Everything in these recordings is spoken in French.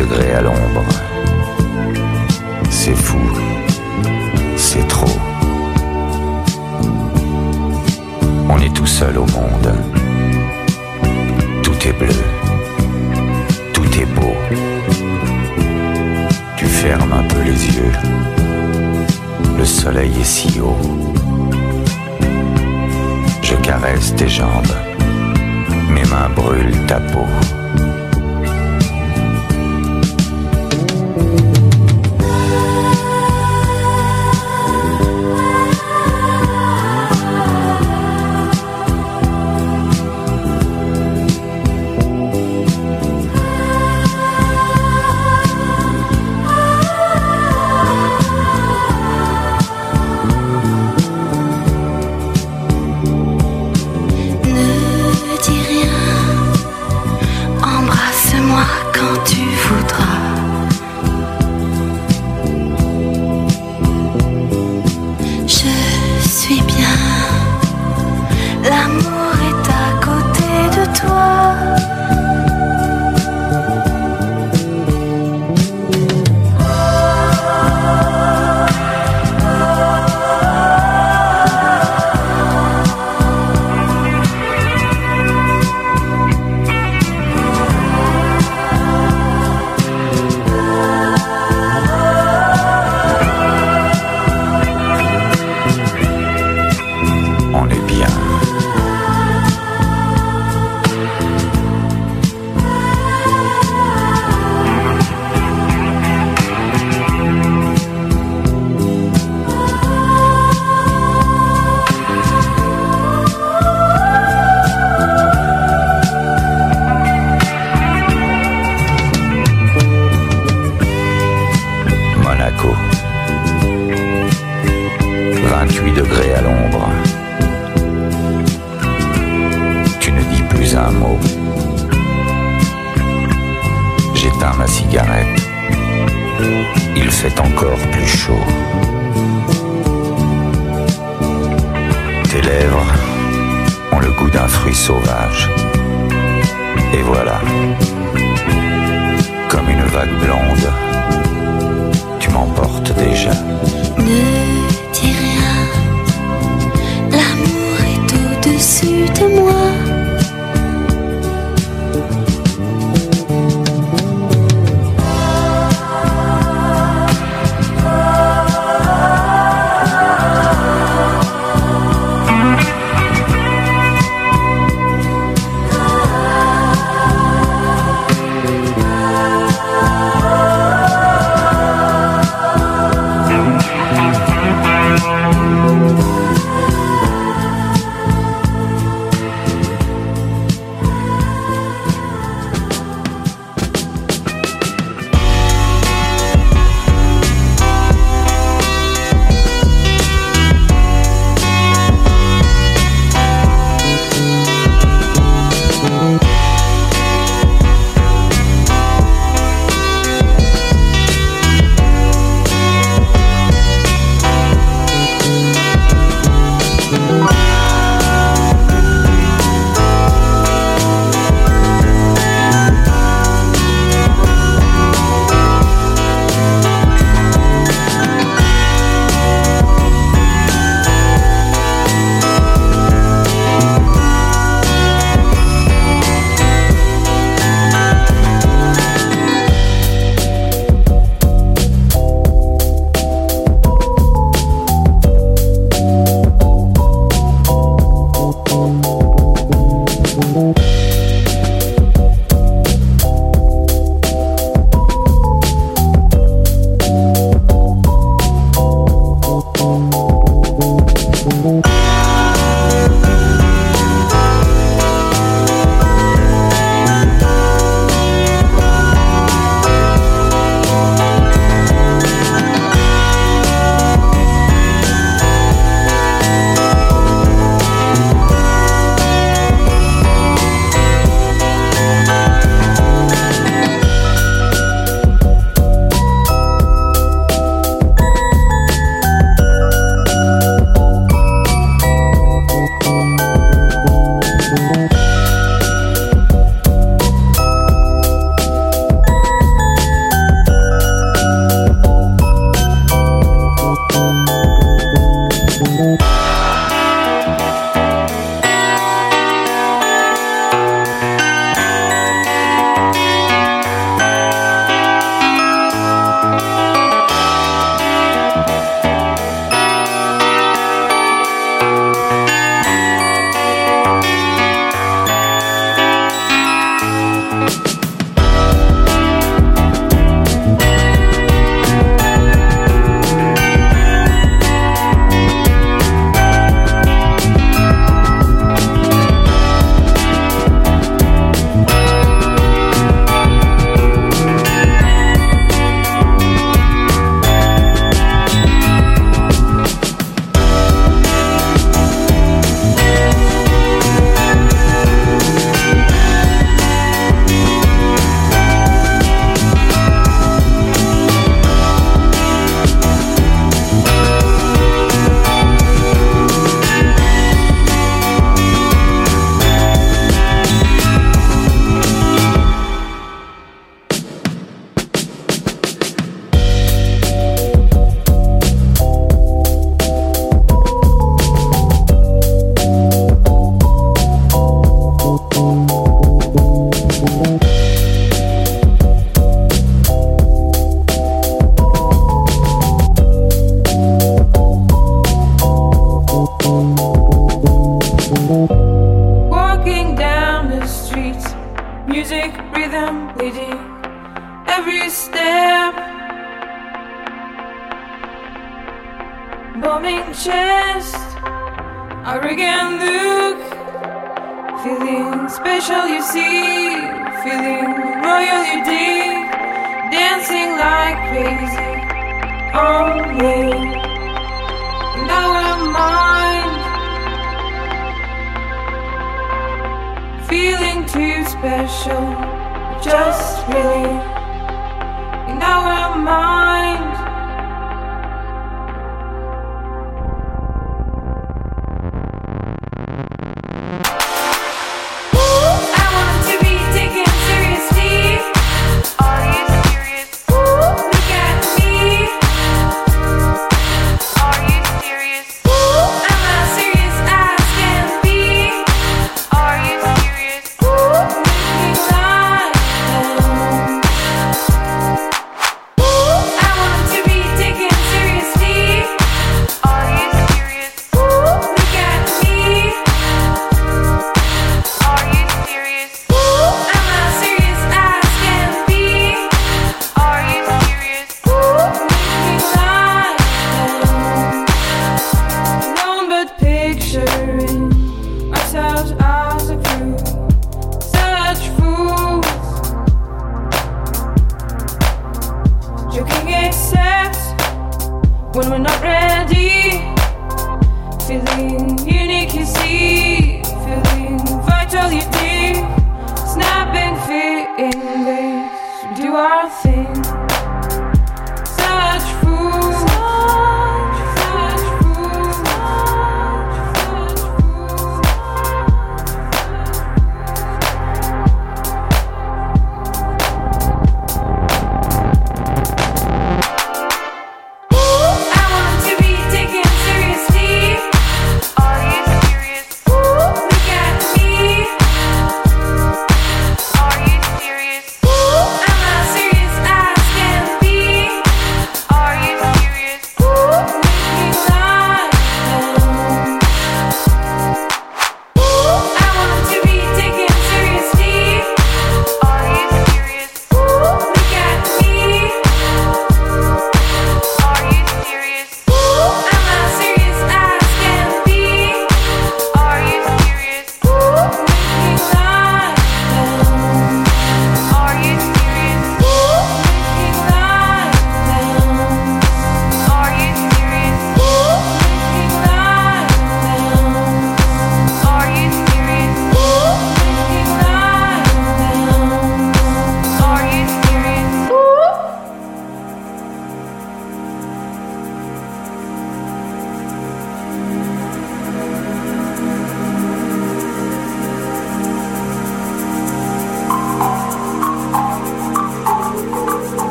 degrés à l'ombre. C'est fou, c'est trop. On est tout seul au monde. Tout est bleu, tout est beau. Tu fermes un peu les yeux. Le soleil est si haut. Je caresse tes jambes. Mes mains brûlent ta peau. Tu ne dis plus un mot. J'éteins ma cigarette. Il fait encore plus chaud. Tes lèvres ont le goût d'un fruit sauvage. Et voilà, comme une vague blonde, tu m'emportes déjà.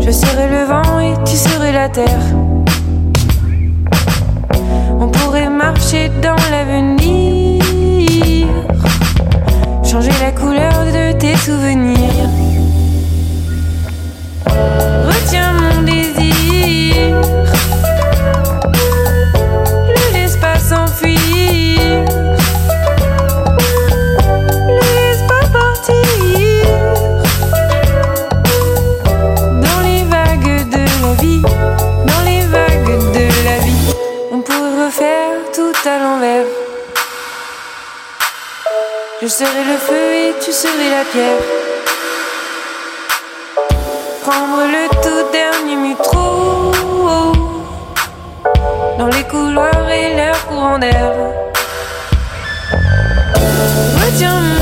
Je serai le vent et tu serais la terre. On pourrait marcher dans l'avenir, changer la couleur de tes souvenirs. serai le feu et tu serais la pierre. Prendre le tout dernier métro dans les couloirs et leur courant d'air. Retiens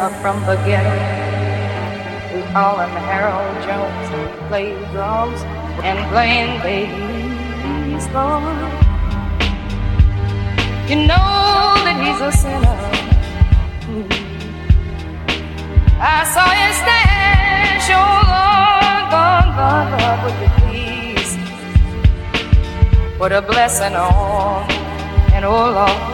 up from the ghetto we call him Harold Jones and play drums and playing babies, Lord. You know that he's a sinner. I saw his stash, oh Lord, gone, gone, Lord, would you please What a blessing on and oh Lord.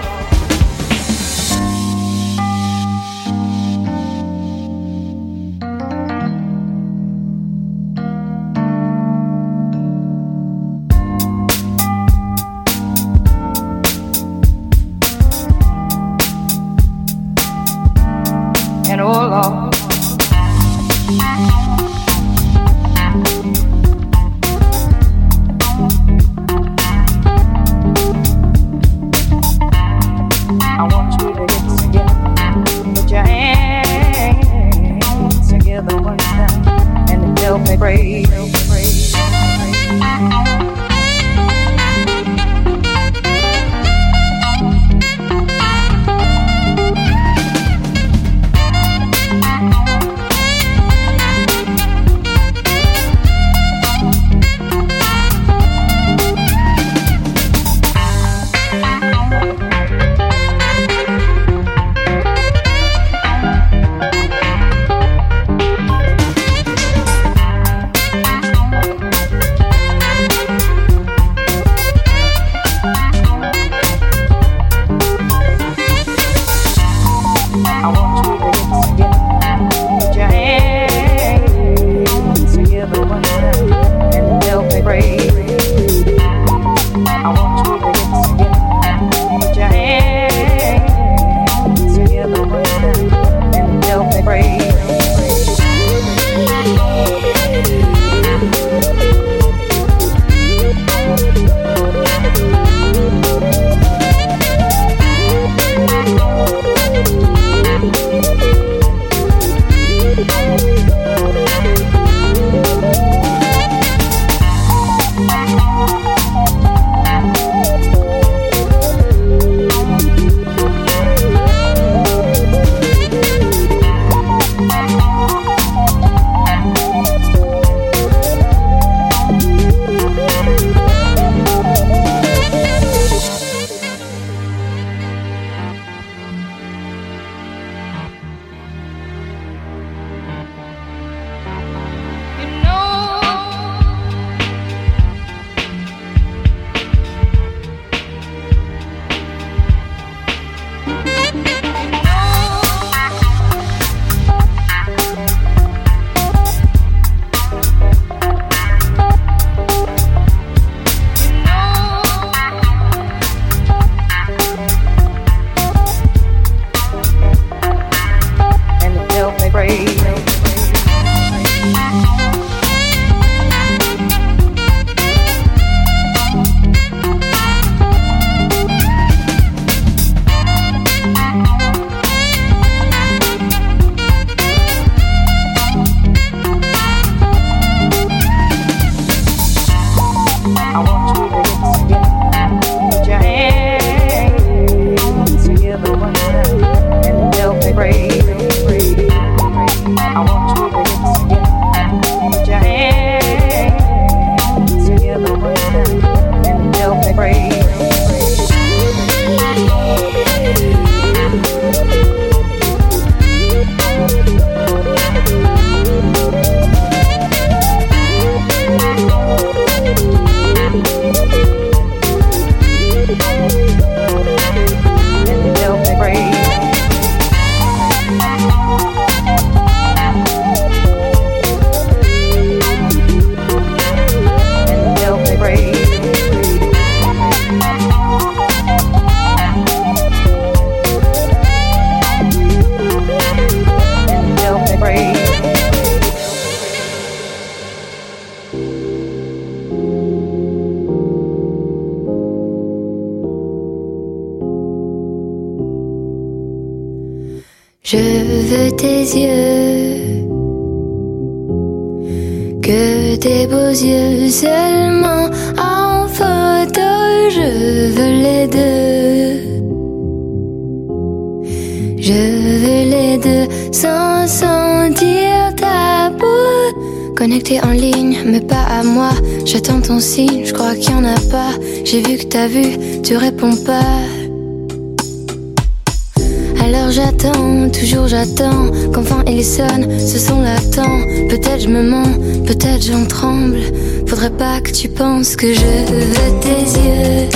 tu penses que je veux tes yeux?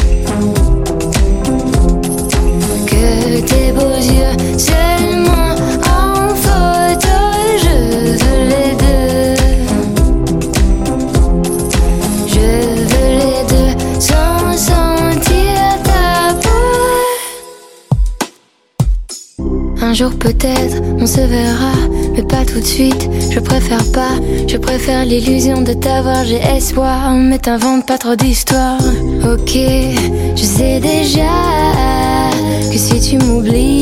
Que tes beaux yeux seulement en photo, je veux les deux. Je veux les deux sans sentir ta peau. Un jour peut-être on se verra mais pas tout de suite. Je préfère pas, je préfère l'illusion de t'avoir. J'ai espoir, mais t'invente pas trop d'histoires. Ok, je sais déjà que si tu m'oublies.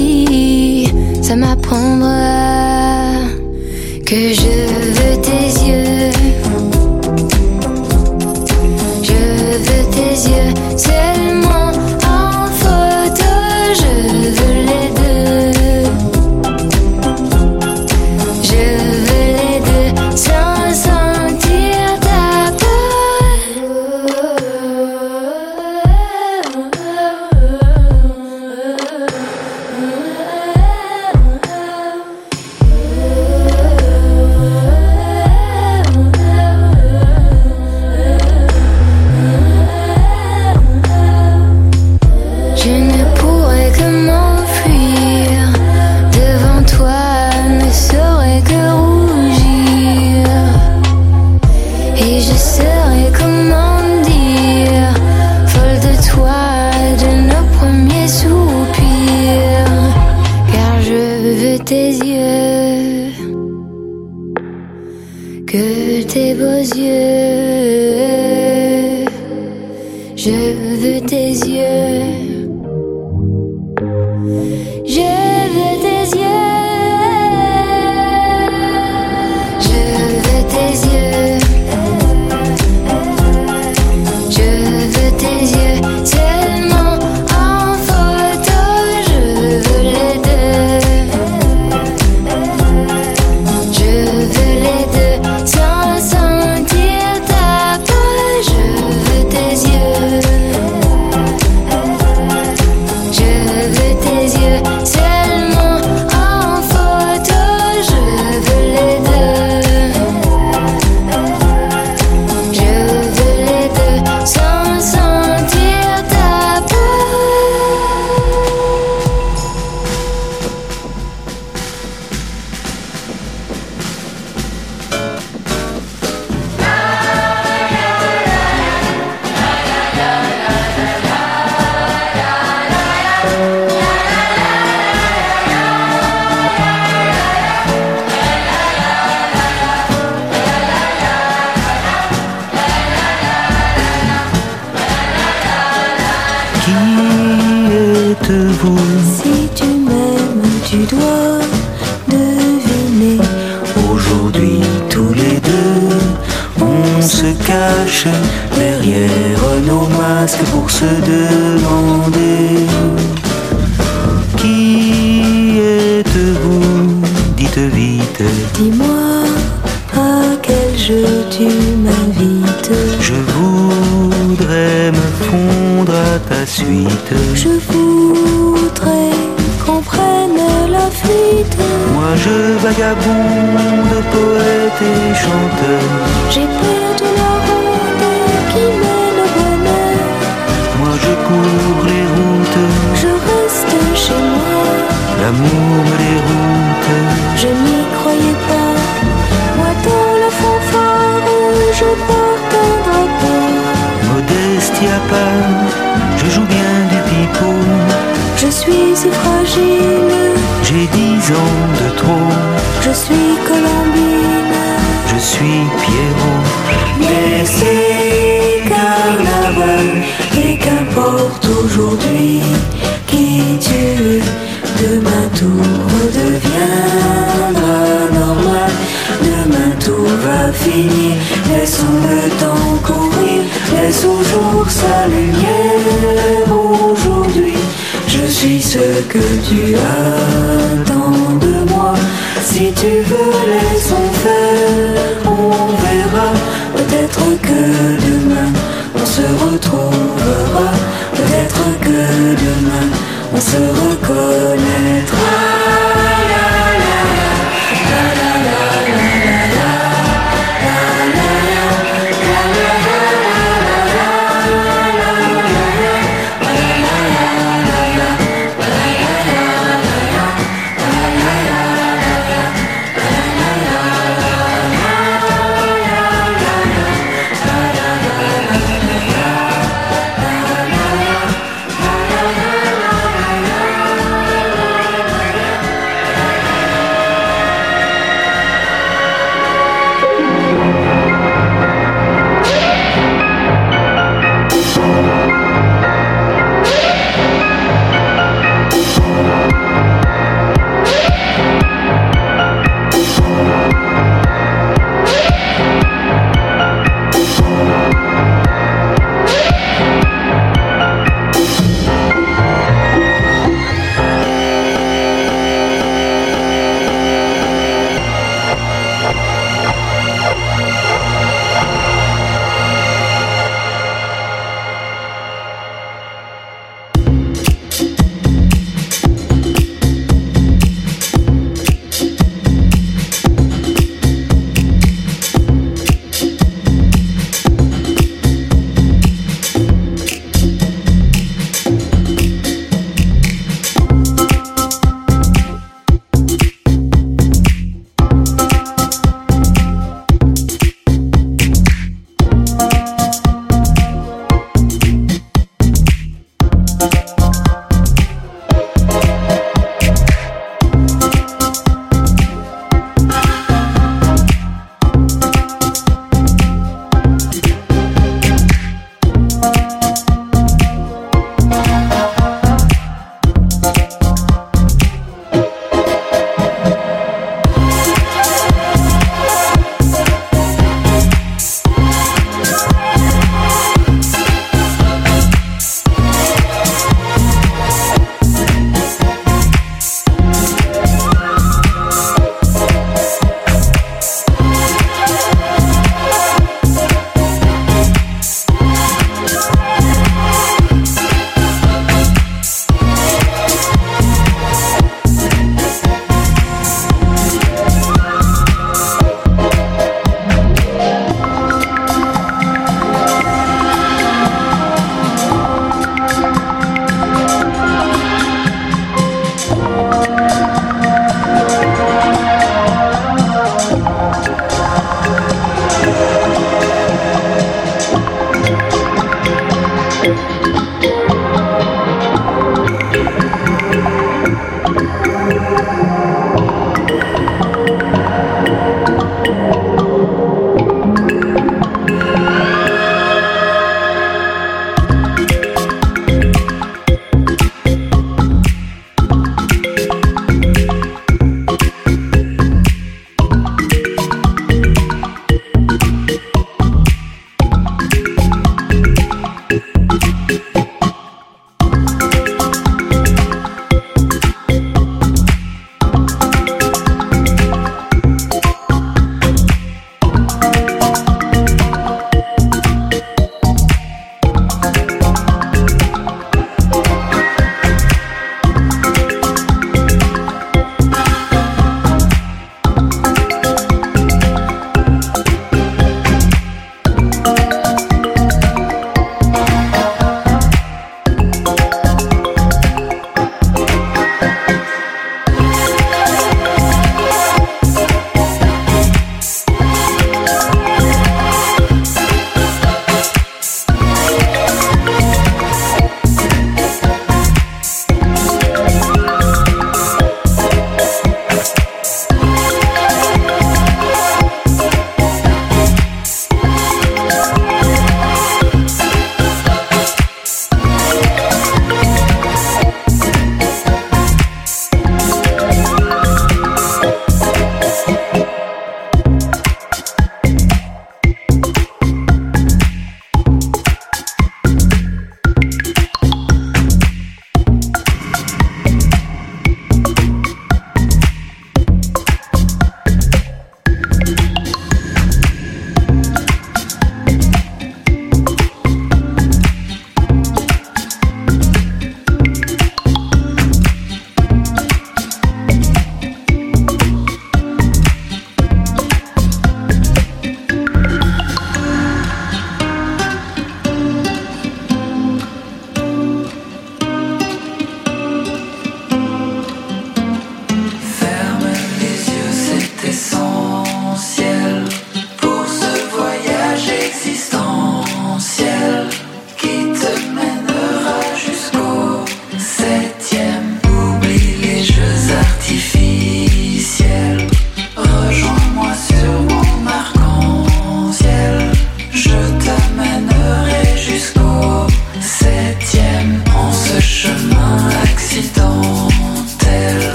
Si tu m'aimes, tu dois deviner. Aujourd'hui, tous les deux, on se cache derrière nos masques pour se demander.